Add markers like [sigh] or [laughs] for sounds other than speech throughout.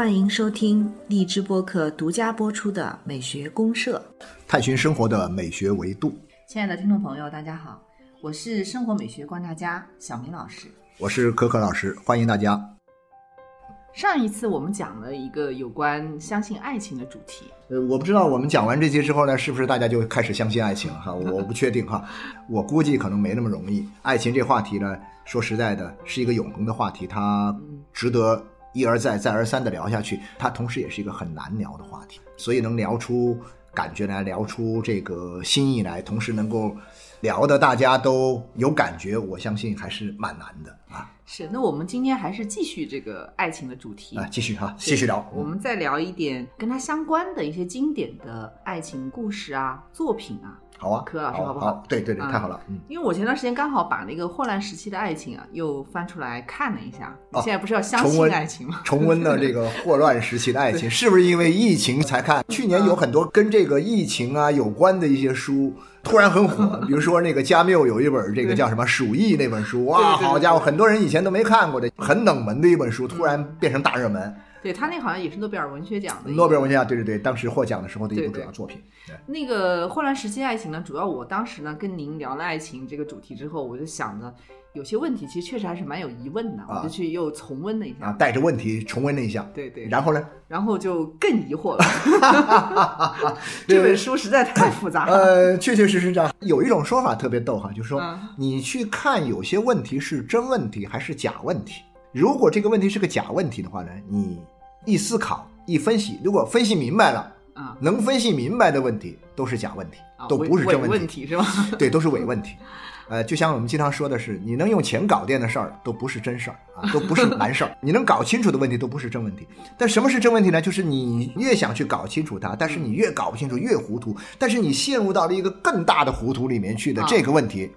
欢迎收听荔枝播客独家播出的《美学公社》，探寻生活的美学维度。亲爱的听众朋友，大家好，我是生活美学观察家小明老师，我是可可老师，欢迎大家。上一次我们讲了一个有关相信爱情的主题，呃，我不知道我们讲完这些之后呢，是不是大家就开始相信爱情了哈？[laughs] 我不确定哈，我估计可能没那么容易。爱情这话题呢，说实在的，是一个永恒的话题，它值得。一而再，再而三的聊下去，它同时也是一个很难聊的话题，所以能聊出感觉来，聊出这个心意来，同时能够聊的大家都有感觉，我相信还是蛮难的啊。是，那我们今天还是继续这个爱情的主题啊，继续哈，继续聊。我们再聊一点跟它相关的一些经典的爱情故事啊，作品啊。好啊，柯老师，好不好？对对对，太好了。嗯，因为我前段时间刚好把那个霍乱时期的爱情啊，又翻出来看了一下。你现在不是要相信爱情吗？重温的 [laughs] 这个霍乱时期的爱情，是不是因为疫情才看？去年有很多跟这个疫情啊有关的一些书突然很火，[laughs] 比如说那个加缪有一本这个叫什么《鼠疫》那本书，哇，好家伙，很多人以前都没看过的，很冷门的一本书，突然变成大热门。对他那好像也是诺贝尔文学奖的。诺贝尔文学奖，对对对，当时获奖的时候的一部主要作品。那个《霍乱时期爱情》呢，主要我当时呢跟您聊了爱情这个主题之后，我就想着有些问题其实确实还是蛮有疑问的，我就去又重温了一下。啊，带着问题重温了一下。对对。然后呢？然后就更疑惑了。[laughs] 这本书实在太复杂了。呃，确确实实这样。有一种说法特别逗哈，就是说你去看有些问题是真问题还是假问题。如果这个问题是个假问题的话呢，你一思考一分析，如果分析明白了，啊，能分析明白的问题都是假问题，都不是真问题，是吧？[laughs] 对，都是伪问题。呃，就像我们经常说的是，你能用钱搞定的事儿都不是真事儿啊，都不是难事儿。[laughs] 你能搞清楚的问题都不是真问题。但什么是真问题呢？就是你越想去搞清楚它，但是你越搞不清楚，越糊涂，但是你陷入到了一个更大的糊涂里面去的这个问题。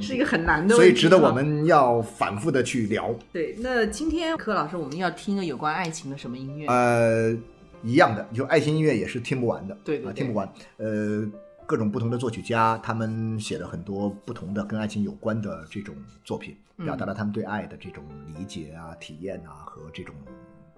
是一个很难的，所以值得我们要反复的去聊。对，那今天柯老师，我们要听个有关爱情的什么音乐？呃，一样的，就爱情音乐也是听不完的，对啊，听不完。呃，各种不同的作曲家，他们写了很多不同的跟爱情有关的这种作品，表达了他们对爱的这种理解啊、体验啊和这种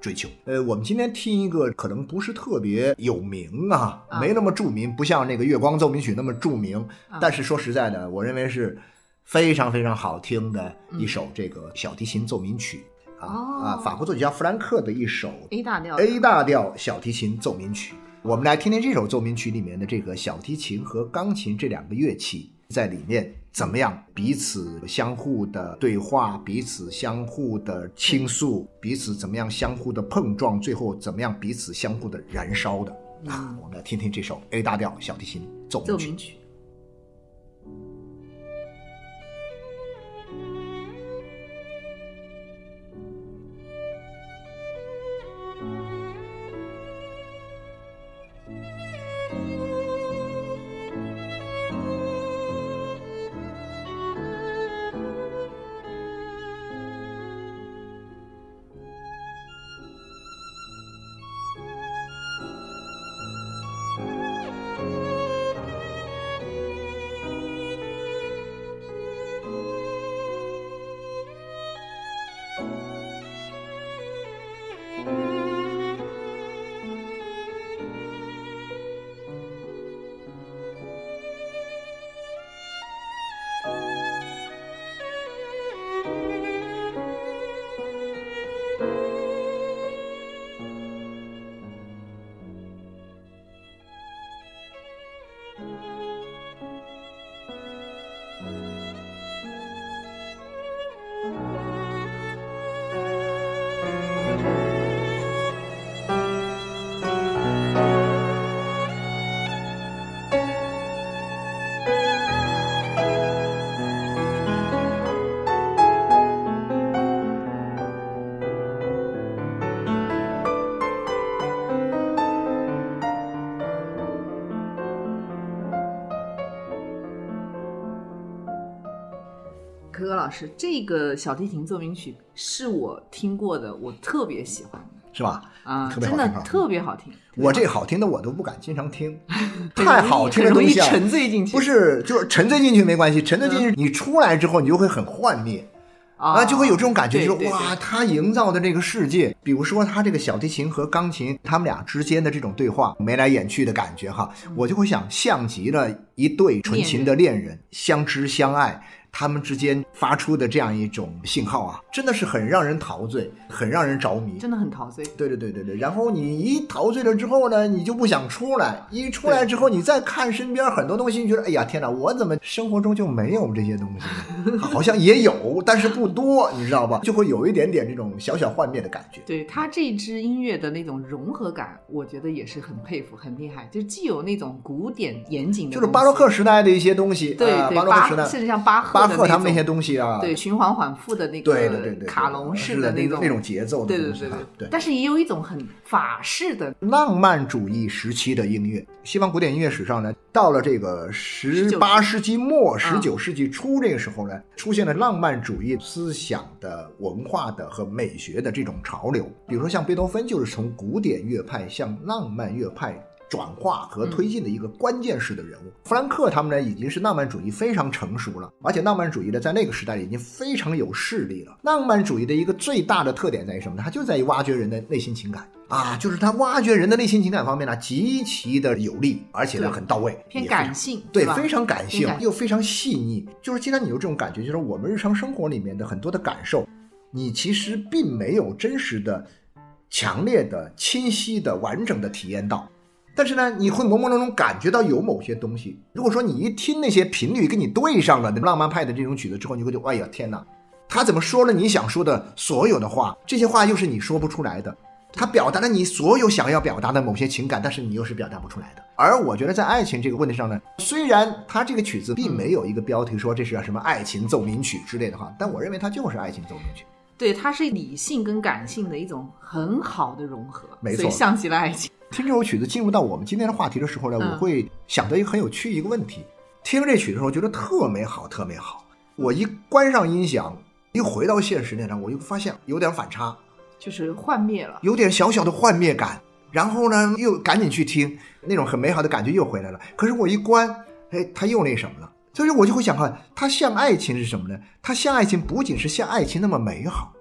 追求。呃，我们今天听一个可能不是特别有名啊，没那么著名，不像那个《月光奏鸣曲》那么著名，但是说实在的，我认为是。非常非常好听的一首这个小提琴奏鸣曲啊啊！法国作曲家弗兰克的一首 A 大调 A 大调小提琴奏鸣曲。我们来听听这首奏鸣曲里面的这个小提琴和钢琴这两个乐器在里面怎么样彼此相互的对话，彼此相互的倾诉，彼此怎么样相互的碰撞，最后怎么样彼此相互的燃烧的啊！我们来听听这首 A 大调小提琴奏鸣曲。老师，这个小提琴奏鸣曲是我听过的，我特别喜欢的，是吧？啊，真的特别好听。我这好听的我都不敢经常听，[laughs] 太好听的东西沉醉进去。不是，就是沉醉进去没关系，沉醉进去你出来之后你就会很幻灭，啊，就会有这种感觉，就是哇，他营造的这个世界，比如说他这个小提琴和钢琴，他们俩之间的这种对话，眉来眼去的感觉哈，我就会想，像极了一对纯情的恋人，相知相爱。他们之间发出的这样一种信号啊，真的是很让人陶醉，很让人着迷。真的很陶醉。对对对对对，然后你一陶醉了之后呢，你就不想出来。一出来之后，你再看身边很多东西，你觉得哎呀天哪，我怎么生活中就没有这些东西呢？[laughs] 好像也有，但是不多，你知道吧？就会有一点点这种小小幻灭的感觉。对他这支音乐的那种融合感，我觉得也是很佩服，很厉害。就既有那种古典严谨的，就是巴洛克，时代的一些东西，对对，啊巴洛克时代，甚至像巴赫赫他们那些东西啊，对循环缓复的那个对对对对卡农式的那种那种节奏的对对对对但是也有一种很法式的，浪漫主义时期的音乐，西方古典音乐史上呢，到了这个十八世纪末、十九世纪初这个时候呢，出现了浪漫主义思想的、文化的和美学的这种潮流。比如说像贝多芬，就是从古典乐派向浪漫乐派。转化和推进的一个关键式的人物，弗兰克他们呢已经是浪漫主义非常成熟了，而且浪漫主义呢在那个时代已经非常有势力了。浪漫主义的一个最大的特点在于什么呢？它就在于挖掘人的内心情感啊，就是他挖掘人的内心情感方面呢极其的有力，而且呢很到位，偏感性，对，非常感性又非常细腻。就是经常你有这种感觉，就是我们日常生活里面的很多的感受，你其实并没有真实的、强烈的、清晰的、完整的体验到。但是呢，你会朦朦胧胧感觉到有某些东西。如果说你一听那些频率跟你对上了的浪漫派的这种曲子之后，你会觉得，哎呀天哪，他怎么说了你想说的所有的话？这些话又是你说不出来的。他表达了你所有想要表达的某些情感，但是你又是表达不出来的。而我觉得在爱情这个问题上呢，虽然他这个曲子并没有一个标题说这是什么爱情奏鸣曲之类的话，但我认为它就是爱情奏鸣曲。对，它是理性跟感性的一种很好的融合，没错所以像极了爱情。听这首曲子进入到我们今天的话题的时候呢，嗯我会想到一个很有趣一个问题：听这曲的时候觉得特美好，特美好。我一关上音响，一回到现实那张，我就发现有点反差，就是幻灭了，有点小小的幻灭感。然后呢，又赶紧去听，那种很美好的感觉又回来了。可是我一关，哎，它又那什么了。所以我就会想看，它像爱情是什么呢？它像爱情不仅是像爱情那么美好，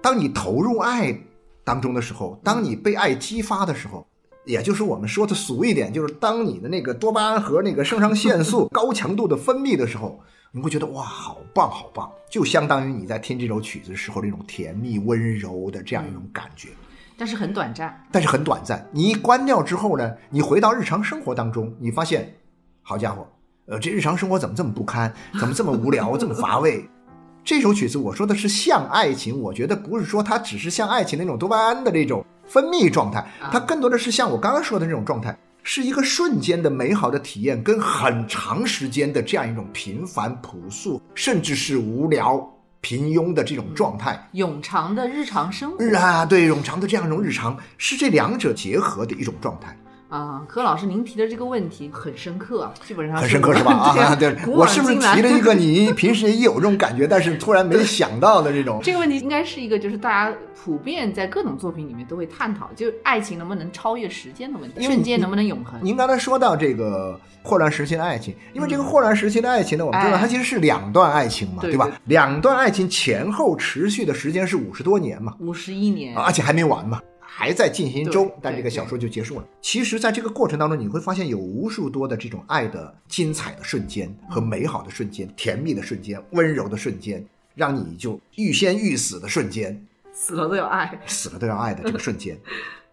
当你投入爱当中的时候，当你被爱激发的时候，也就是我们说的俗一点，就是当你的那个多巴胺和那个肾上腺素 [laughs] 高强度的分泌的时候，你会觉得哇，好棒好棒，就相当于你在听这首曲子的时候那种甜蜜温柔的这样一种感觉。但是很短暂。但是很短暂。你一关掉之后呢，你回到日常生活当中，你发现，好家伙，呃，这日常生活怎么这么不堪，怎么这么无聊，这么乏味？[laughs] 这首曲子我说的是像爱情，我觉得不是说它只是像爱情那种多巴胺的那种分泌状态，它更多的是像我刚刚说的那种状态，是一个瞬间的美好的体验，跟很长时间的这样一种平凡朴素，甚至是无聊平庸的这种状态。永长的日常生活日啊，对冗长的这样一种日常，是这两者结合的一种状态，啊，何老师，您提的这个问题很深刻啊，基本上很深刻是吧？[laughs] 啊，对，我是不是提了一个你 [laughs] 平时也有这种感觉，但是突然没想到的这种？这个问题应该是一个，就是大家普遍在各种作品里面都会探讨，就爱情能不能超越时间的问题，瞬间能不能永恒？您刚才说到这个霍乱时期的爱情，因为这个霍乱时期的爱情呢，我们知道哎它其实是两段爱情嘛，对吧？两段爱情前后持续的时间是五十多年嘛，五十一年，而且还没完嘛，还在进行中，但这个小说就结束了。其实，在这个过程当中，你会发现有无数多的这种爱的精彩的瞬间和美好的瞬间、甜蜜的瞬间、温柔的瞬间，让你就欲仙欲死的瞬间，死了都要爱。死了都要爱的这个瞬间。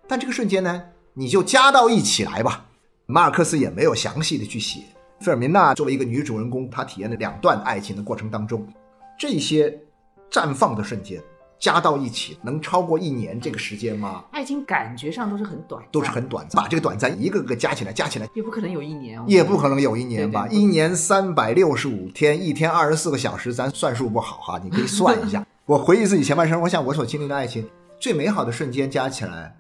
但这个瞬间呢，你就加到一起来吧。马尔克斯也没有详细的去写。费尔明娜作为一个女主人公，她体验的两段爱情的过程当中，这些绽放的瞬间加到一起，能超过一年这个时间吗？爱情感觉上都是很短，都是很短暂，把这个短暂一个个加起来，加起来也不可能有一年哦，也不可能有一年吧？一年三百六十五天，一天二十四个小时，咱算数不好哈，你可以算一下。[laughs] 我回忆自己前半生，我想我所经历的爱情最美好的瞬间加起来，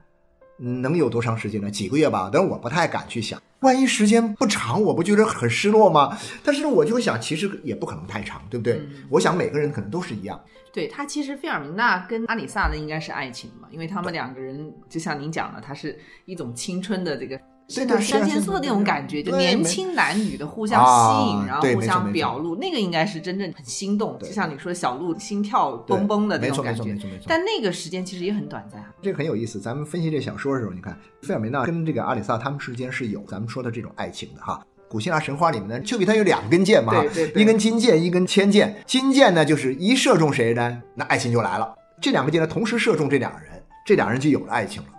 嗯能有多长时间呢？几个月吧，但是我不太敢去想。万一时间不长，我不觉得很失落吗？但是我就想，其实也不可能太长，对不对？我想每个人可能都是一样。对他其实费尔明娜跟阿里萨的应该是爱情嘛，因为他们两个人就像您讲的，他是一种青春的这个是的，三线素的那种感觉，就年轻男女的互相吸引，然后互相表露，那个应该是真正很心动，就像你说小鹿心跳嘣嘣的那种感觉。但那个时间其实也很短暂。这个很有意思，咱们分析这小说的时候，你看费尔明娜跟这个阿里萨他们之间是有咱们说的这种爱情的哈。古希腊神话里面呢，丘比特有两根箭嘛，一根金箭，一根铅箭。金箭呢，就是一射中谁呢，那爱情就来了。这两个箭呢，同时射中这两个人，这两人就有了爱情了。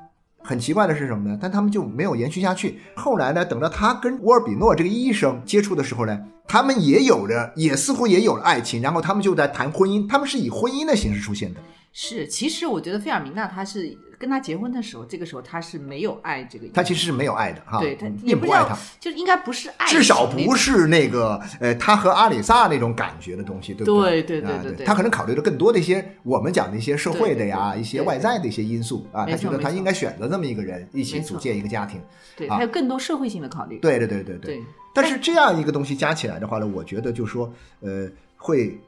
很奇怪的是什么呢？但他们就没有延续下去。后来呢，等到他跟沃尔比诺这个医生接触的时候呢，他们也有了，也似乎也有了爱情。然后他们就在谈婚姻，他们是以婚姻的形式出现的。是，其实我觉得费尔明娜她是。跟他结婚的时候，这个时候他是没有爱这个，他其实是没有爱的哈，对他也不爱他，就应该不是爱，至少不是那个呃，他和阿里萨那种感觉的东西，对不对？对对对对，他可能考虑了更多的一些我们讲的一些社会的呀，一些外在的一些因素啊，他觉得他应该选择这么一个人一起组建一个家庭，对，还有更多社会性的考虑，对对对对对。但是这样一个东西加起来的话呢，我觉得就说呃会。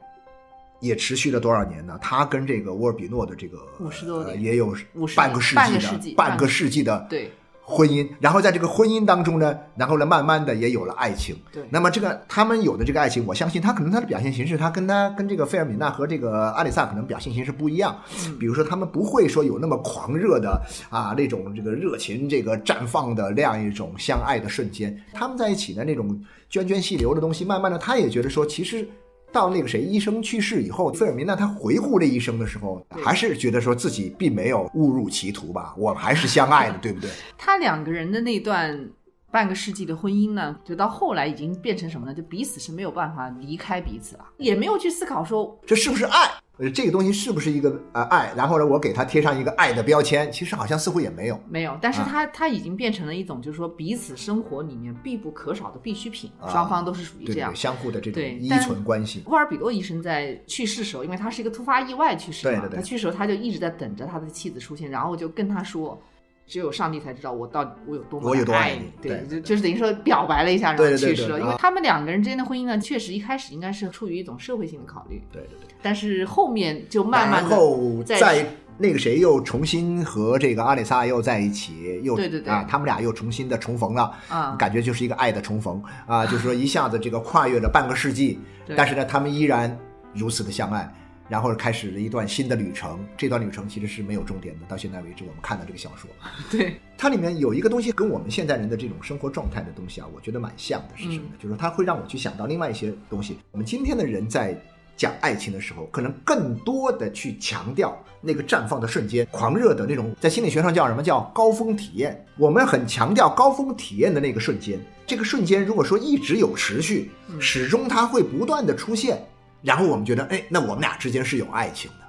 也持续了多少年呢？他跟这个沃尔比诺的这个五十多年，也有半个世纪的半个世纪的对婚姻。然后在这个婚姻当中呢，然后呢，慢慢的也有了爱情。对，那么这个他们有的这个爱情，我相信他可能他的表现形式，他跟他跟这个费尔米娜和这个阿里萨可能表现形式不一样。比如说，他们不会说有那么狂热的啊那种这个热情这个绽放的那样一种相爱的瞬间。他们在一起的那种涓涓细流的东西，慢慢的他也觉得说，其实。到那个谁医生去世以后，费尔明娜他回顾这一生的时候，还是觉得说自己并没有误入歧途吧，我们还是相爱的，对不对？[laughs] 他两个人的那段半个世纪的婚姻呢，就到后来已经变成什么呢？就彼此是没有办法离开彼此了，也没有去思考说这是不是爱。呃，这个东西是不是一个呃爱？然后呢，我给他贴上一个爱的标签，其实好像似乎也没有，没有。但是它它已经变成了一种，就是说彼此生活里面必不可少的必需品，双方都是属于这样相互的这种依存关系。沃尔比多医生在去世时候，因为他是一个突发意外去世嘛，他去世时候他就一直在等着他的妻子出现，然后就跟他说。只有上帝才知道我到底我有多么爱你，对，就就是等于说表白了一下，然后去世了。因为他们两个人之间的婚姻呢，确实一开始应该是出于一种社会性的考虑，对对对。但是后面就慢慢的在那个谁又重新和这个阿里萨又在一起，又对对对。啊，他们俩又重新的重逢了，啊，感觉就是一个爱的重逢。啊，就是说一下子这个跨越了半个世纪，但是呢，他们依然如此的相爱。然后开始了一段新的旅程，这段旅程其实是没有终点的。到现在为止，我们看到这个小说，[laughs] 对它里面有一个东西跟我们现在人的这种生活状态的东西啊，我觉得蛮像的，是什么呢？就是说它会让我去想到另外一些东西。我们今天的人在讲爱情的时候，可能更多的去强调那个绽放的瞬间、狂热的那种，在心理学上叫什么叫高峰体验。我们很强调高峰体验的那个瞬间，这个瞬间如果说一直有持续，始终它会不断的出现。然后我们觉得，哎，那我们俩之间是有爱情的。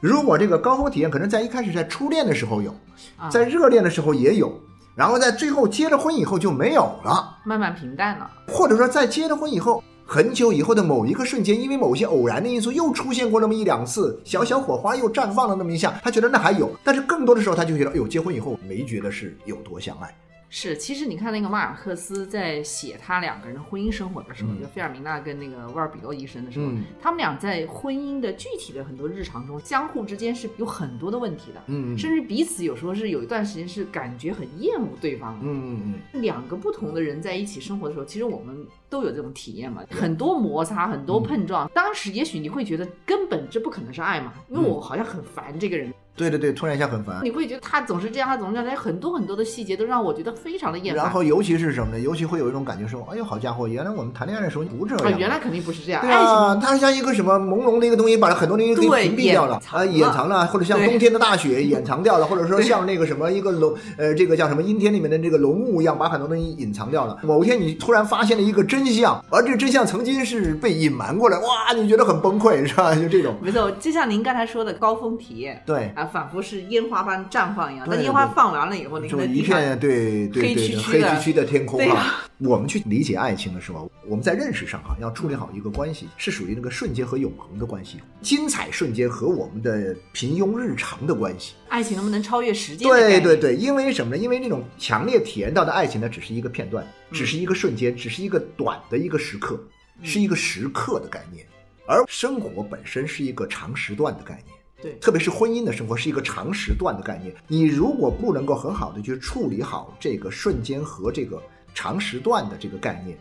如果这个高峰体验可能在一开始在初恋的时候有，在热恋的时候也有，然后在最后结了婚以后就没有了，慢慢平淡了。或者说在结了婚以后很久以后的某一个瞬间，因为某些偶然的因素又出现过那么一两次，小小火花又绽放了那么一下，他觉得那还有。但是更多的时候他就觉得，哎呦，结婚以后没觉得是有多相爱。是，其实你看那个马尔克斯在写他两个人的婚姻生活的时候，就费尔明娜跟那个沃尔比多医生的时候，他们俩在婚姻的具体的很多日常中，相互之间是有很多的问题的，嗯，甚至彼此有时候是有一段时间是感觉很厌恶对方，嗯嗯嗯，两个不同的人在一起生活的时候，其实我们都有这种体验嘛，很多摩擦，很多碰撞，当时也许你会觉得根本这不可能是爱嘛，因为我好像很烦这个人。对对对，突然一下很烦。你会觉得他总是这样，他总是这样，很多很多的细节都让我觉得非常的厌烦。然后尤其是什么呢？尤其会有一种感觉说，哎呦，好家伙，原来我们谈恋爱的时候不这样。原来肯定不是这样。对啊，它像一个什么朦胧的一个东西，把很多东西给屏蔽掉了啊，掩藏了，或者像冬天的大雪 [laughs] 掩藏掉了，或者说像那个什么一个龙，呃，这个叫什么阴天里面的这个龙雾一样，把很多东西隐藏掉了。某天你突然发现了一个真相，而这个真相曾经是被隐瞒过来，哇，你觉得很崩溃是吧？就这种。没错，就像您刚才说的高峰体验，对啊，仿佛是烟。花般绽放一样，那烟花放完了以后，那个一片对对对黑黢黢的天空啊。我们去理解爱情的时候，我们在认识上哈要处理好一个关系，是属于那个瞬间和永恒的关系，精彩瞬间和我们的平庸日常的关系。爱情能不能超越时间？对对对，因为什么呢？因为那种强烈体验到的爱情呢，只是一个片段，只是一个瞬间，只是一个短的一个时刻，是一个时刻的概念，而生活本身是一个长时段的概念。对，特别是婚姻的生活是一个长时段的概念。你如果不能够很好的去处理好这个瞬间和这个长时段的这个概念，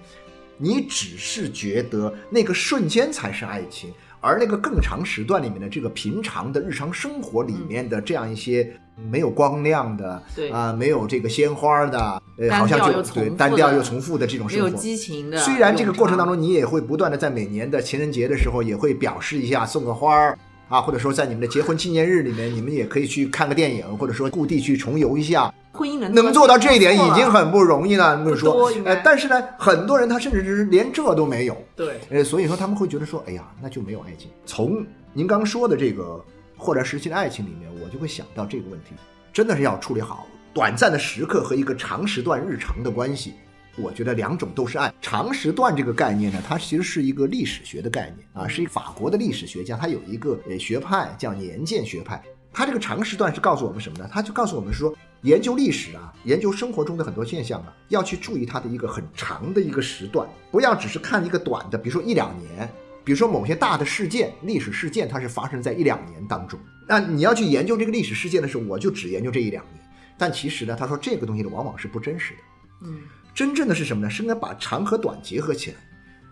你只是觉得那个瞬间才是爱情，而那个更长时段里面的这个平常的日常生活里面的这样一些没有光亮的，对啊，没有这个鲜花的，呃，好像就对单调又重复的这种生活，没有激情的。虽然这个过程当中，你也会不断的在每年的情人节的时候也会表示一下，送个花儿。啊，或者说在你们的结婚纪念日里面，你们也可以去看个电影，或者说故地去重游一下。婚姻能能做到这一点已经很不容易了。不说，呃，但是呢，很多人他甚至是连这都没有。对，呃，所以说他们会觉得说，哎呀，那就没有爱情。从您刚说的这个或者时期的爱情里面，我就会想到这个问题，真的是要处理好短暂的时刻和一个长时段日常的关系。我觉得两种都是爱。长时段这个概念呢，它其实是一个历史学的概念啊，是一个法国的历史学家，他有一个呃学派叫年鉴学派。他这个长时段是告诉我们什么呢？他就告诉我们说，研究历史啊，研究生活中的很多现象啊，要去注意它的一个很长的一个时段，不要只是看一个短的，比如说一两年，比如说某些大的事件、历史事件，它是发生在一两年当中。那你要去研究这个历史事件的时候，我就只研究这一两年。但其实呢，他说这个东西呢，往往是不真实的。嗯。真正的是什么呢？是应该把长和短结合起来，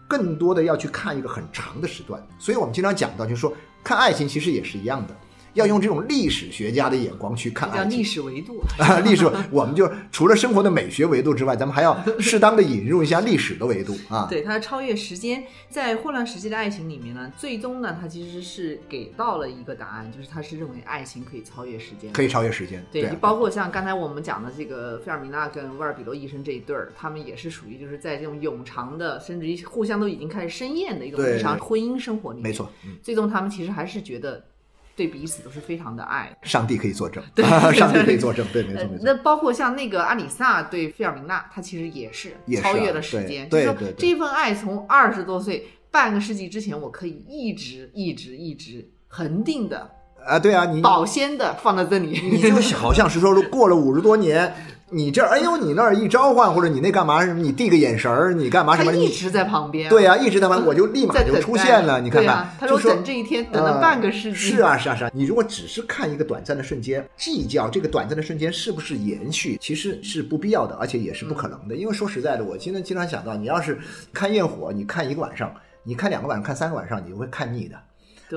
更多的要去看一个很长的时段。所以我们经常讲到，就是说看爱情其实也是一样的。要用这种历史学家的眼光去看叫历史维度啊，[laughs] 历史，我们就除了生活的美学维度之外，咱们还要适当的引入一下历史的维度啊。[laughs] 对，它超越时间，在混乱时期的爱情里面呢，最终呢，它其实是给到了一个答案，就是他是认为爱情可以超越时间，可以超越时间。对，包括像刚才我们讲的这个费尔米娜跟威尔比罗医生这一对儿，他们也是属于就是在这种永长的，甚至于互相都已经开始生厌的一种日常婚姻生活里面，没错，最终他们其实还是觉得。对彼此都是非常的爱，上帝可以作证，对，[laughs] 上帝可以作证，对，没错没错。那包括像那个阿里萨对费尔明娜，他其实也是超越了时间，就是说这份爱从二十多岁半个世纪之前，我可以一直一直一直恒定的啊，对啊，你保鲜的放在这里，你就好像是说过了五十多年。你这哎呦，你那儿一召唤，或者你那干嘛什么？你递个眼神儿，你干嘛什么？一直在旁边。对呀，一直在旁边，我就立马就出现了。你看看，他说等这一天等了半个世纪。是啊，是啊，是啊。你如果只是看一个短暂的瞬间，计较这个短暂的瞬间是不是延续，其实是不必要的，而且也是不可能的。因为说实在的，我今天经常想到，你要是看焰火，你看一个晚上，你看两个晚上，看三个晚上，你会看腻的。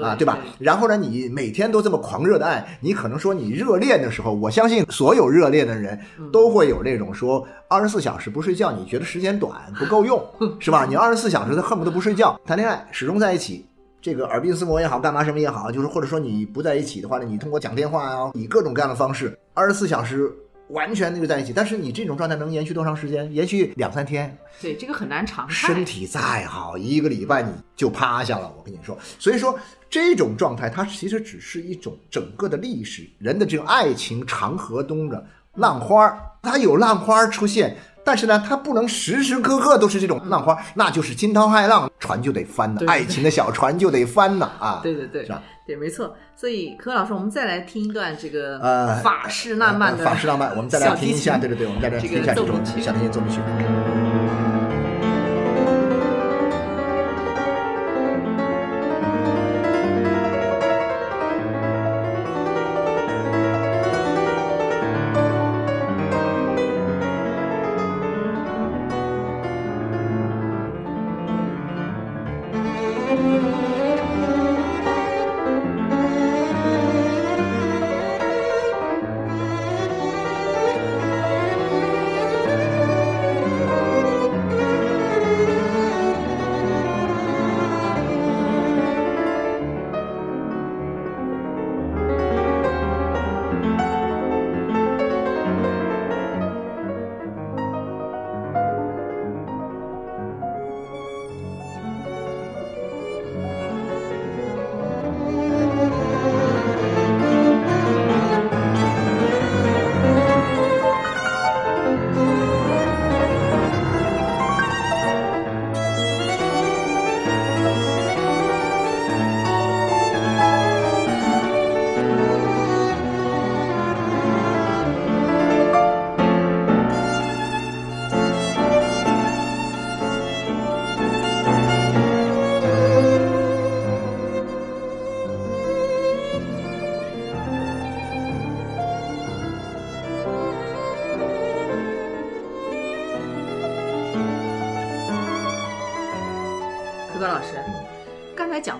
啊，对吧？然后呢，你每天都这么狂热的爱，你可能说你热恋的时候，我相信所有热恋的人都会有那种说二十四小时不睡觉，你觉得时间短不够用，[laughs] 是吧？你二十四小时他恨不得不睡觉谈恋爱，始终在一起，这个耳鬓厮磨也好，干嘛什么也好，就是或者说你不在一起的话呢，你通过讲电话啊，以各种各样的方式，二十四小时。完全那个在一起，但是你这种状态能延续多长时间？延续两三天？对，这个很难长。身体再好，一个礼拜你就趴下了。我跟你说，所以说这种状态，它其实只是一种整个的历史人的这种爱情长河中的浪花它有浪花出现。但是呢，它不能时时刻刻都是这种浪花，那就是惊涛骇浪，船就得翻呐，爱情的小船就得翻呐 [laughs] 啊！对对对，是吧？对，没错。所以，柯老师，我们再来听一段这个呃法式浪漫的法式浪漫，我们再来听一下，对对对，我们再来听一下这种小提琴奏鸣曲。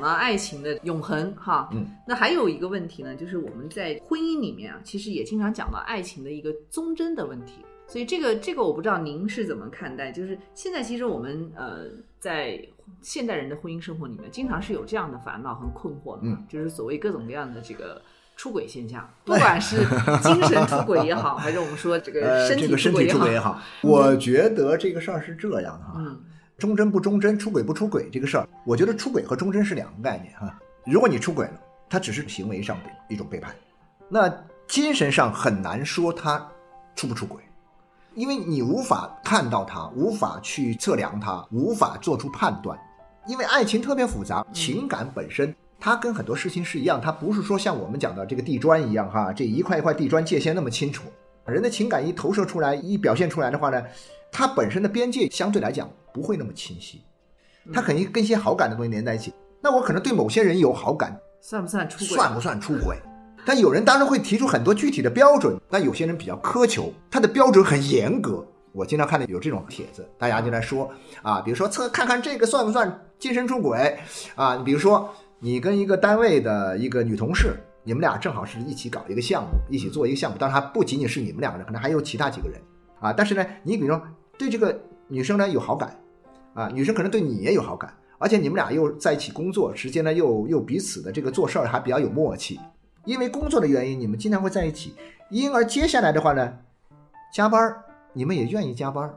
讲到爱情的永恒哈，嗯，那还有一个问题呢，就是我们在婚姻里面啊，其实也经常讲到爱情的一个忠贞的问题。所以这个这个我不知道您是怎么看待？就是现在其实我们呃在现代人的婚姻生活里面，经常是有这样的烦恼和困惑的，嗯，就是所谓各种各样的这个出轨现象，不管是精神出轨也好，还是我们说这个身体出轨也好，我觉得这个事儿是这样的哈，嗯，忠贞不忠贞，出轨不出轨这个事儿，我觉得出轨和忠贞是两个概念哈。如果你出轨了，它只是行为上的一种背叛，那精神上很难说他出不出轨。因为你无法看到它，无法去测量它，无法做出判断。因为爱情特别复杂，情感本身它跟很多事情是一样，它不是说像我们讲的这个地砖一样哈，这一块一块地砖界限那么清楚。人的情感一投射出来，一表现出来的话呢，它本身的边界相对来讲不会那么清晰，它肯定跟一些好感的东西连在一起。那我可能对某些人有好感，算不算出轨？算不算出轨？但有人当然会提出很多具体的标准，但有些人比较苛求，他的标准很严格。我经常看到有这种帖子，大家就来说啊，比如说测看看这个算不算精神出轨啊？你比如说你跟一个单位的一个女同事，你们俩正好是一起搞一个项目，一起做一个项目，当然还不仅仅是你们两个人，可能还有其他几个人啊。但是呢，你比如说对这个女生呢有好感啊，女生可能对你也有好感，而且你们俩又在一起工作，时间呢又又彼此的这个做事儿还比较有默契。因为工作的原因，你们经常会在一起，因而接下来的话呢，加班儿你们也愿意加班儿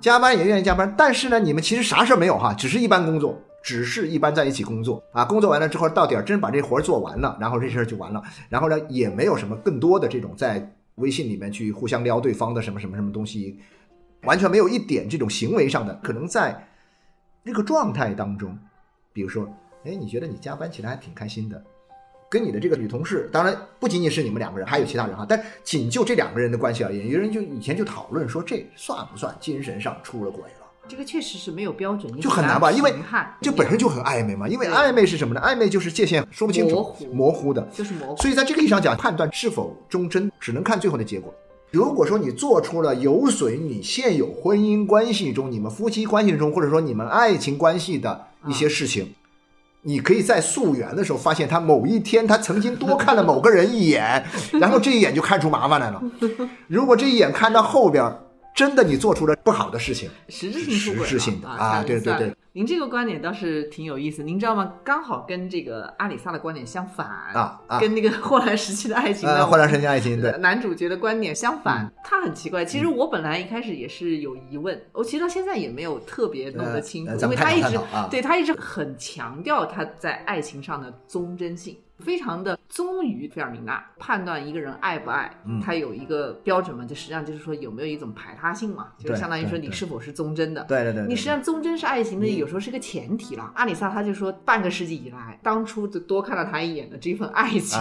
加班也愿意加班，但是呢，你们其实啥事儿没有哈，只是一般工作，只是一般在一起工作啊，工作完了之后到点儿真把这活儿做完了，然后这事儿就完了，然后呢，也没有什么更多的这种在微信里面去互相撩对方的什么什么什么东西，完全没有一点这种行为上的，可能在那个状态当中，比如说，哎，你觉得你加班起来还挺开心的。跟你的这个女同事，当然不仅仅是你们两个人，还有其他人哈。但仅就这两个人的关系而言，有人就以前就讨论说，这算不算精神上出了轨了？这个确实是没有标准，就很难吧？因为这本身就很暧昧嘛。因为暧昧是什么呢？暧昧就是界限说不清楚，模糊的，就是模糊。所以在这个意义上讲，判断是否忠贞，只能看最后的结果。如果说你做出了有损你现有婚姻关系中、你们夫妻关系中，或者说你们爱情关系的一些事情。你可以在溯源的时候发现，他某一天他曾经多看了某个人一眼，然后这一眼就看出麻烦来了。如果这一眼看到后边，真的你做出了不好的事情，实质性出轨，实质性的啊，对对对。您这个观点倒是挺有意思，您知道吗？刚好跟这个阿里萨的观点相反啊，跟那个霍乱时期的爱情，霍乱时期爱情对男主角的观点相反。他很奇怪，其实我本来一开始也是有疑问，我其实到现在也没有特别弄得清楚，因为他一直对他一直很强调他在爱情上的忠贞性。非常的忠于费尔明娜，判断一个人爱不爱，他有一个标准嘛，就实际上就是说有没有一种排他性嘛，就相当于说你是否是忠贞的。对对对，你实际上忠贞是爱情的，有时候是个前提了。阿里萨他就说，半个世纪以来，当初就多看了他一眼的这份爱情。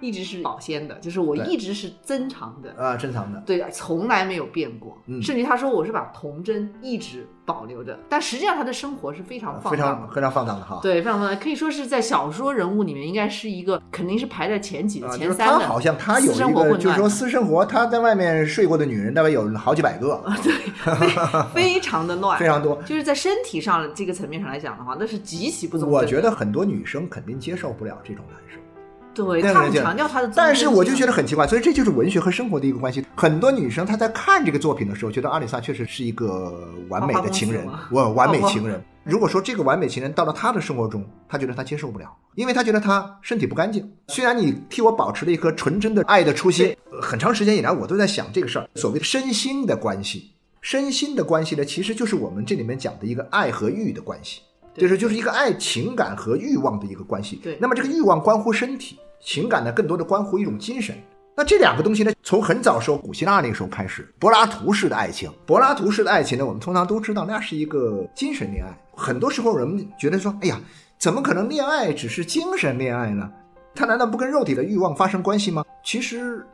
一直是保鲜的，就是我一直是珍藏的啊，珍藏的，对，从来没有变过。嗯，甚至他说我是把童真一直保留着，但实际上他的生活是非常放非常非常放荡的哈。对，非常放荡，可以说是在小说人物里面应该是一个肯定是排在前几的前三的。他好像他有一个，就是说私生活，他在外面睡过的女人大概有好几百个，对，非常的乱，[laughs] 非常多。就是在身体上这个层面上来讲的话，那是极其不忠我觉得很多女生肯定接受不了这种男生。对，他们强调他的，但是我就觉得很奇怪，所以这就是文学和生活的一个关系。很多女生她在看这个作品的时候，觉得阿里萨确实是一个完美的情人，我完美情人。如果说这个完美情人到了她的生活中，她觉得她接受不了，因为她觉得她身体不干净。虽然你替我保持了一颗纯真的爱的初心，很长时间以来我都在想这个事儿，所谓的身心的关系，身心的关系呢，其实就是我们这里面讲的一个爱和欲的关系，就是就是一个爱情感和欲望的一个关系。对，那么这个欲望关乎身体。情感呢，更多的关乎一种精神。那这两个东西呢，从很早时候古希腊那个时候开始，柏拉图式的爱情，柏拉图式的爱情呢，我们通常都知道，那是一个精神恋爱。很多时候人们觉得说，哎呀，怎么可能恋爱只是精神恋爱呢？它难道不跟肉体的欲望发生关系吗？其实，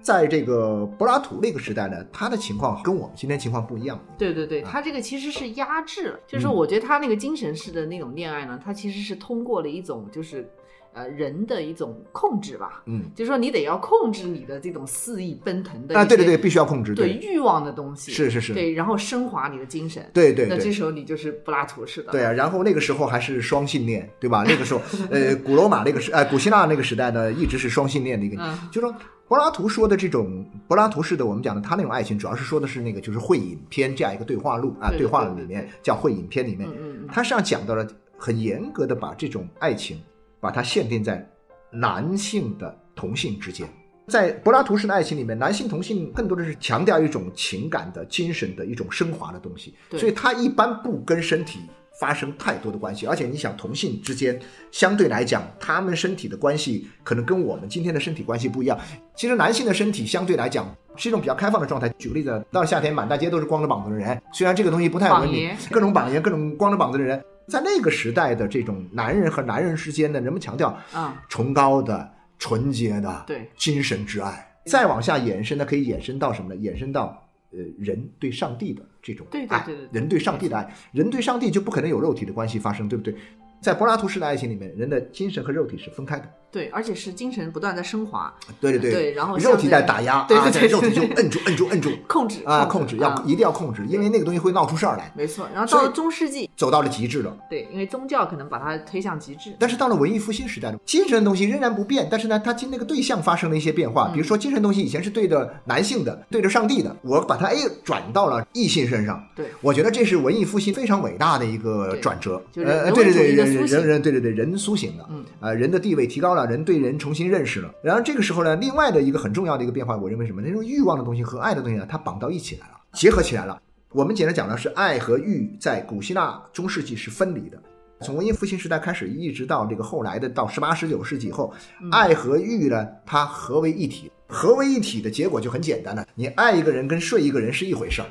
在这个柏拉图那个时代呢，他的情况跟我们今天情况不一样。对对对，他这个其实是压制了，就是我觉得他那个精神式的那种恋爱呢，他其实是通过了一种就是。呃人的一种控制吧，嗯，就是说你得要控制你的这种肆意奔腾的啊，对对对，必须要控制，对欲望的东西，是是是，对，然后升华你的精神，对对，那这时候你就是柏拉图式的，对啊，然后那个时候还是双性恋，对吧？那个时候，[laughs] 呃，古罗马那个时，呃，古希腊那个时代呢，一直是双性恋的一个，就说柏拉图说的这种柏拉图式的，我们讲的他那种爱情，主要是说的是那个就是会影篇这样一个对话录啊，对话里面叫会影篇里面嗯，他实际上讲到了很严格的把这种爱情把它限定在男性的同性之间，在柏拉图式的爱情里面，男性同性更多的是强调一种情感的、精神的一种升华的东西，所以他一般不跟身体。发生太多的关系，而且你想同性之间相对来讲，他们身体的关系可能跟我们今天的身体关系不一样。其实男性的身体相对来讲是一种比较开放的状态。举个例子，到了夏天，满大街都是光着膀子的人，虽然这个东西不太文明，各种膀爷，各种光着膀子的人，在那个时代的这种男人和男人之间呢，人们强调啊崇高的、纯洁的对精神之爱。再往下延伸呢，可以延伸到什么呢？延伸到。呃，人对上帝的这种爱，人对上帝的爱，人对上帝就不可能有肉体的关系发生，对不对？在柏拉图式的爱情里面，人的精神和肉体是分开的。对，而且是精神不断在升华。对对对，然后肉体在打压，对对对，肉体就摁住摁住摁住，[laughs] 控制啊，控制要一定要控制，因为那个东西会闹出事儿来。没错，然后到了中世纪，走到了极致了。对，因为宗教可能把它推向极致。但是到了文艺复兴时代，精神的东西仍然不变，但是呢，它经那个对象发生了一些变化。比如说，精神东西以前是对着男性的，对着上帝的，我把它哎转到了异性身上。对，我觉得这是文艺复兴非常伟大的一个转折。呃，对对对，人人人，对对对，人苏醒了。嗯，啊，人的地位提高了，人对人重新。认识了，然后这个时候呢，另外的一个很重要的一个变化，我认为什么？那种欲望的东西和爱的东西呢，它绑到一起来了，结合起来了。我们简单讲呢，是爱和欲在古希腊中世纪是分离的，从文艺复兴时代开始，一直到这个后来的到十八十九世纪以后，爱和欲呢，它合为一体。合为一体的结果就很简单了，你爱一个人跟睡一个人是一回事儿。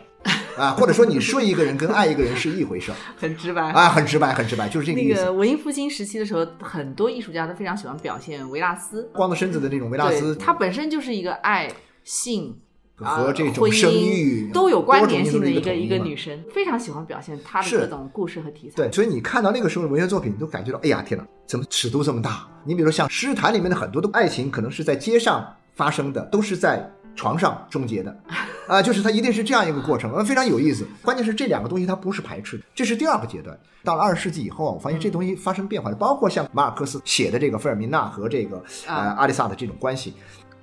啊，或者说你睡一个人跟爱一个人是一回事儿，[laughs] 很直白啊，很直白，很直白，就是这个意思。那个文艺复兴时期的时候，很多艺术家都非常喜欢表现维纳斯，光着身子的那种维纳斯，他本身就是一个爱性和这种生育都有关联性的一个一个女生，非常喜欢表现她的各种故事和题材。对，所以你看到那个时候的文学作品，都感觉到，哎呀，天哪，怎么尺度这么大？你比如说像《诗坛》里面的很多的爱情，可能是在街上发生的，都是在。床上终结的，啊，就是它一定是这样一个过程，呃，非常有意思。关键是这两个东西它不是排斥的，这是第二个阶段。到了二十世纪以后啊，我发现这东西发生变化了，包括像马尔克斯写的这个费尔明娜和这个呃阿丽萨的这种关系，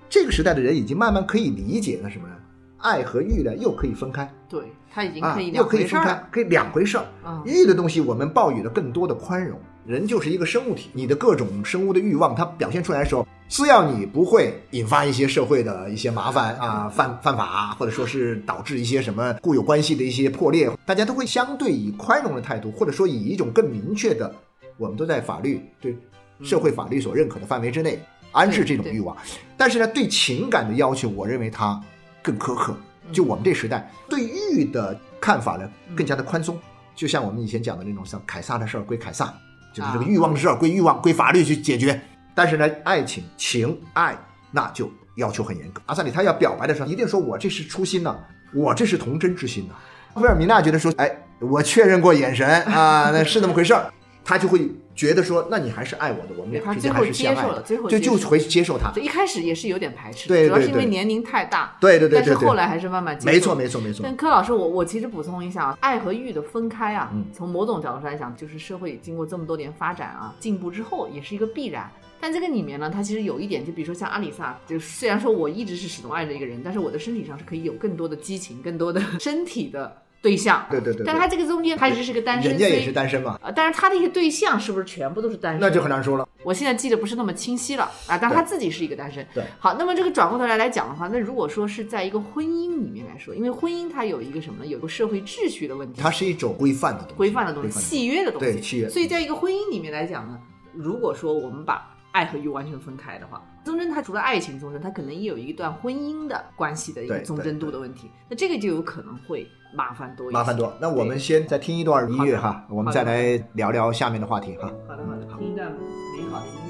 这个时代的人已经慢慢可以理解了什么呢？爱和欲呢又可以分开，对他已经可以又可以分开，可以两回事儿。欲的东西我们抱有了更多的宽容，人就是一个生物体，你的各种生物的欲望，它表现出来的时候。只要你不会引发一些社会的一些麻烦啊，犯犯法，或者说是导致一些什么固有关系的一些破裂，大家都会相对以宽容的态度，或者说以一种更明确的，我们都在法律对社会法律所认可的范围之内安置这种欲望。但是呢，对情感的要求，我认为它更苛刻。就我们这时代对欲的看法呢，更加的宽松。就像我们以前讲的那种，像凯撒的事儿归凯撒，就是这个欲望的事儿归欲望，归法律去解决。但是呢，爱情、情爱那就要求很严格。阿萨里他要表白的时候，一定说我这是初心呢，我这是童真之心呢。菲尔米娜觉得说，哎，我确认过眼神啊，那是那么回事儿，他就会觉得说，那你还是爱我的，我们俩之间还是相爱的，就就会接受他。一开始也是有点排斥，对主要是因为年龄太大。对对对，但是后来还是慢慢接受。没错没错没错。但柯老师，我我其实补充一下啊，爱和欲的分开啊，从某种角度上来讲，就是社会经过这么多年发展啊，进步之后，也是一个必然。但这个里面呢，它其实有一点，就比如说像阿里萨，就虽然说我一直是始终爱着一个人，但是我的身体上是可以有更多的激情，更多的 [laughs] 身体的对象。对对对。但他这个中间他一直是个单身，人家也是单身嘛。呃，但是他的一些对象是不是全部都是单身？那就很难说了。我现在记得不是那么清晰了啊，但他自己是一个单身。对。好，那么这个转过头来来讲的话，那如果说是在一个婚姻里面来说，因为婚姻它有一个什么呢？有个社会秩序的问题。它是一种规范的东西。规范的东西，契约的东西。对契约。所以在一个婚姻里面来讲呢，如果说我们把爱和欲完全分开的话，忠贞它除了爱情忠贞，它可能也有一段婚姻的关系的一个忠贞度的问题。那这个就有可能会麻烦多一些。麻烦多。那我们先再听一段音乐哈，我们再来聊聊下面的话题哈。好的好的，听一段美好的音乐。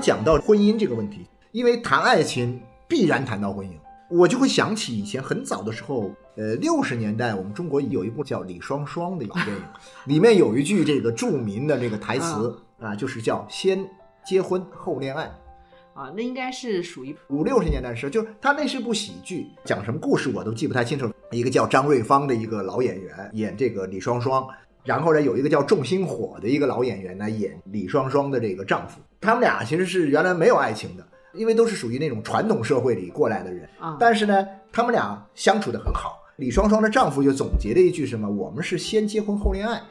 讲到婚姻这个问题，因为谈爱情必然谈到婚姻，我就会想起以前很早的时候，呃，六十年代我们中国有一部叫《李双双》的一部电影，[laughs] 里面有一句这个著名的这个台词啊，就是叫“先结婚后恋爱”。啊，那应该是属于五六十年代的时候，就是他那是部喜剧，讲什么故事我都记不太清楚。一个叫张瑞芳的一个老演员演这个李双双，然后呢有一个叫仲星火的一个老演员呢演李双双的这个丈夫。他们俩其实是原来没有爱情的，因为都是属于那种传统社会里过来的人啊。但是呢，他们俩相处的很好。李双双的丈夫就总结了一句什么：“我们是先结婚后恋爱。”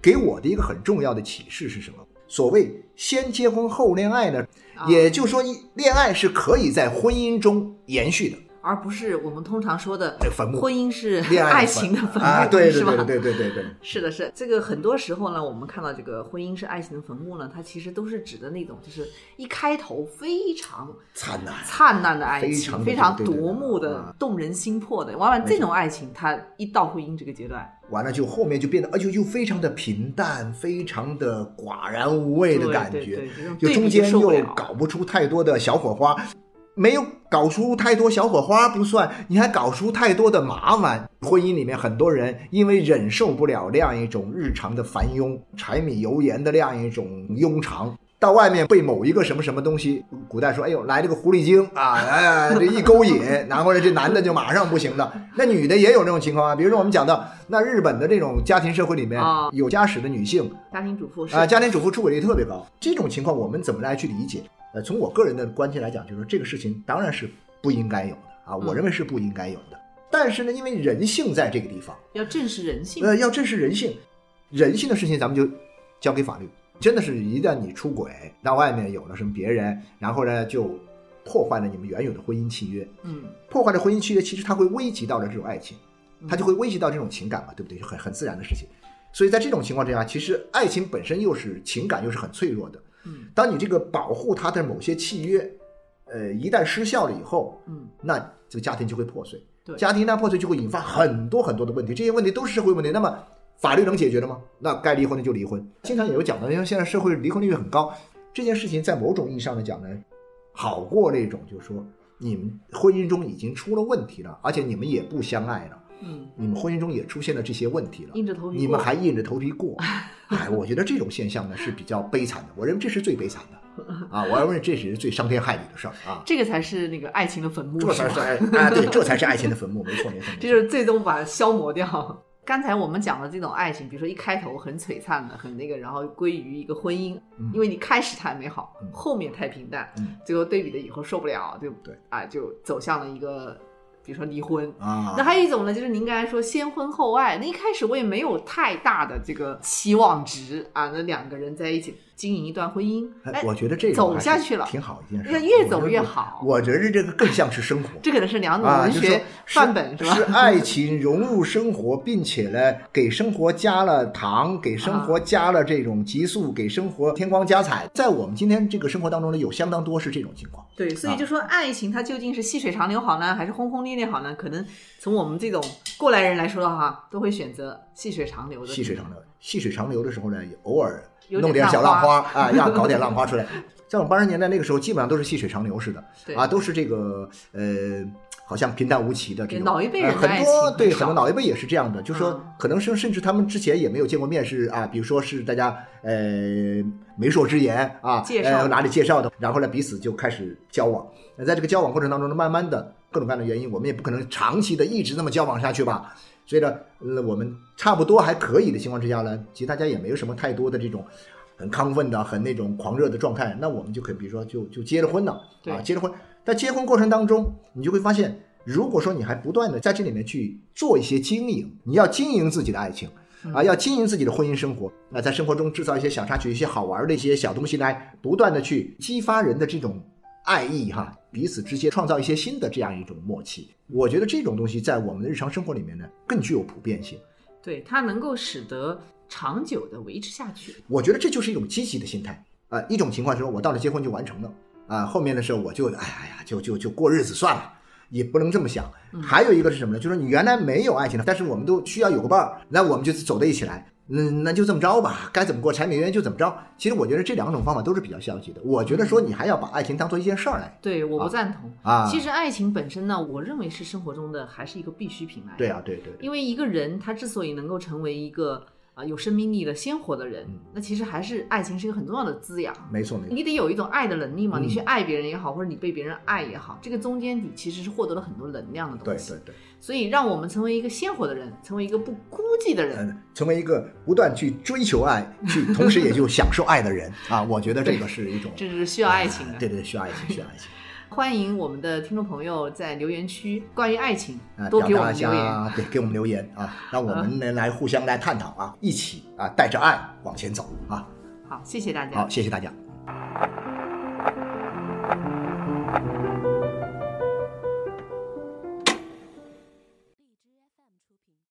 给我的一个很重要的启示是什么？所谓先结婚后恋爱呢，也就是说，恋爱是可以在婚姻中延续的。而不是我们通常说的坟墓，婚姻是恋爱情的坟墓，对是吧？对对对对对，是的，是这个很多时候呢，我们看到这个婚姻是爱情的坟墓呢，它其实都是指的那种，就是一开头非常灿烂、灿烂的爱情，非常夺目的、动人心魄的。往往这种爱情，它一到婚姻这个阶段，完了就后面就变得，而且又非常的平淡，非常的寡然无味的感觉，就中间又搞不出太多的小火花。没有搞出太多小火花不算，你还搞出太多的麻烦。婚姻里面很多人因为忍受不了那样一种日常的烦庸、柴米油盐的那样一种庸常，到外面被某一个什么什么东西，古代说，哎呦，来了个狐狸精啊，哎，这一勾引，然后呢，这男的就马上不行了。那女的也有这种情况啊，比如说我们讲到那日本的这种家庭社会里面，有家室的女性，家庭主妇啊，家庭主妇出轨率特别高。这种情况我们怎么来去理解？呃，从我个人的观点来讲，就是说这个事情当然是不应该有的啊，我认为是不应该有的。但是呢，因为人性在这个地方，要正视人性。呃，要正视人性，人性的事情咱们就交给法律。真的是一旦你出轨到外面有了什么别人，然后呢就破坏了你们原有的婚姻契约，嗯，破坏了婚姻契约，其实它会危及到了这种爱情，它就会危及到这种情感嘛，对不对？就很很自然的事情。所以在这种情况之下，其实爱情本身又是情感，又是很脆弱的。嗯，当你这个保护他的某些契约，呃，一旦失效了以后，嗯，那这个家庭就会破碎。对，家庭一旦破碎，就会引发很多很多的问题。这些问题都是社会问题。那么法律能解决的吗？那该离婚的就离婚。经常也有讲到，因为现在社会离婚率很高，这件事情在某种意义上来讲呢，好过那种就是说你们婚姻中已经出了问题了，而且你们也不相爱了。嗯，你们婚姻中也出现了这些问题了，硬着头皮，你们还硬着头皮过，[laughs] 哎，我觉得这种现象呢是比较悲惨的，我认为这是最悲惨的。[laughs] 啊，我认为这是最伤天害理的事儿啊，这个才是那个爱情的坟墓，这才是爱啊，对，这才是爱情的 [laughs] 坟墓，没错没错，这就是最终把它消磨掉。刚才我们讲的这种爱情，比如说一开头很璀璨的，很那个，然后归于一个婚姻，因为你开始太美好，后面太平淡，最后对比的以后受不了，对不对？啊，就走向了一个。比如说离婚啊，那还有一种呢，就是您刚才说先婚后爱。那一开始我也没有太大的这个期望值啊，那两个人在一起经营一段婚姻，哎，我觉得这走下去了挺好一件事，那越走越好。我觉得这个更像是生活，这可能是两种文学范本，是吧？是爱情融入生活，并且呢，给生活加了糖，给生活加了这种激素，给生活添光加彩。在我们今天这个生活当中呢，有相当多是这种情况。对，所以就说爱情它究竟是细水长流好呢，还是轰轰烈烈好呢？可能从我们这种过来人来说的话，都会选择细水长流的。细水长流，细水长流的时候呢，也偶尔弄点小浪花啊，要搞点浪花出来。[laughs] 在我们八十年代那个时候，基本上都是细水长流似的，[laughs] 啊，都是这个呃。好像平淡无奇的这种，老一辈人很多对很多老一辈也是这样的，就说可能是甚至他们之前也没有见过面，是啊，比如说是大家呃媒妁之言啊，呃哪里介绍的，然后呢彼此就开始交往。那在这个交往过程当中呢，慢慢的各种各样的原因，我们也不可能长期的一直那么交往下去吧。所以呢，呃我们差不多还可以的情况之下呢，其实大家也没有什么太多的这种很亢奋的、很那种狂热的状态，那我们就可以比如说就就结了婚了啊，结了婚。在结婚过程当中，你就会发现，如果说你还不断的在这里面去做一些经营，你要经营自己的爱情，啊，要经营自己的婚姻生活，那在生活中制造一些小插曲、一些好玩的一些小东西来，不断的去激发人的这种爱意哈，彼此之间创造一些新的这样一种默契。我觉得这种东西在我们的日常生活里面呢，更具有普遍性。对，它能够使得长久的维持下去。我觉得这就是一种积极的心态啊。一种情况是说我到了结婚就完成了。啊，后面的时候我就哎呀呀，就就就过日子算了，也不能这么想。还有一个是什么呢？就是你原来没有爱情的，但是我们都需要有个伴儿，那我们就走在一起来。那那就这么着吧，该怎么过柴米油盐就怎么着。其实我觉得这两种方法都是比较消极的。我觉得说你还要把爱情当做一件事儿来。对，我不赞同啊。其实爱情本身呢，我认为是生活中的还是一个必需品来。对啊，对对。因为一个人他之所以能够成为一个。啊，有生命力的鲜活的人，那其实还是爱情是一个很重要的滋养。没错，没错。你得有一种爱的能力嘛，你去爱别人也好，或者你被别人爱也好，这个中间你其实是获得了很多能量的东西。对对对。所以，让我们成为一个鲜活的人，成为一个不孤寂的人，成为一个不断去追求爱，去同时也就享受爱的人 [laughs] 啊！我觉得这个是一种，这是需要爱情的。对对，需要爱情，需要爱情。欢迎我们的听众朋友在留言区关于爱情多给我们留言，对，给我们留言啊，[laughs] 让我们能来互相来探讨啊，一起啊带着爱往前走啊。好，谢谢大家。好，谢谢大家。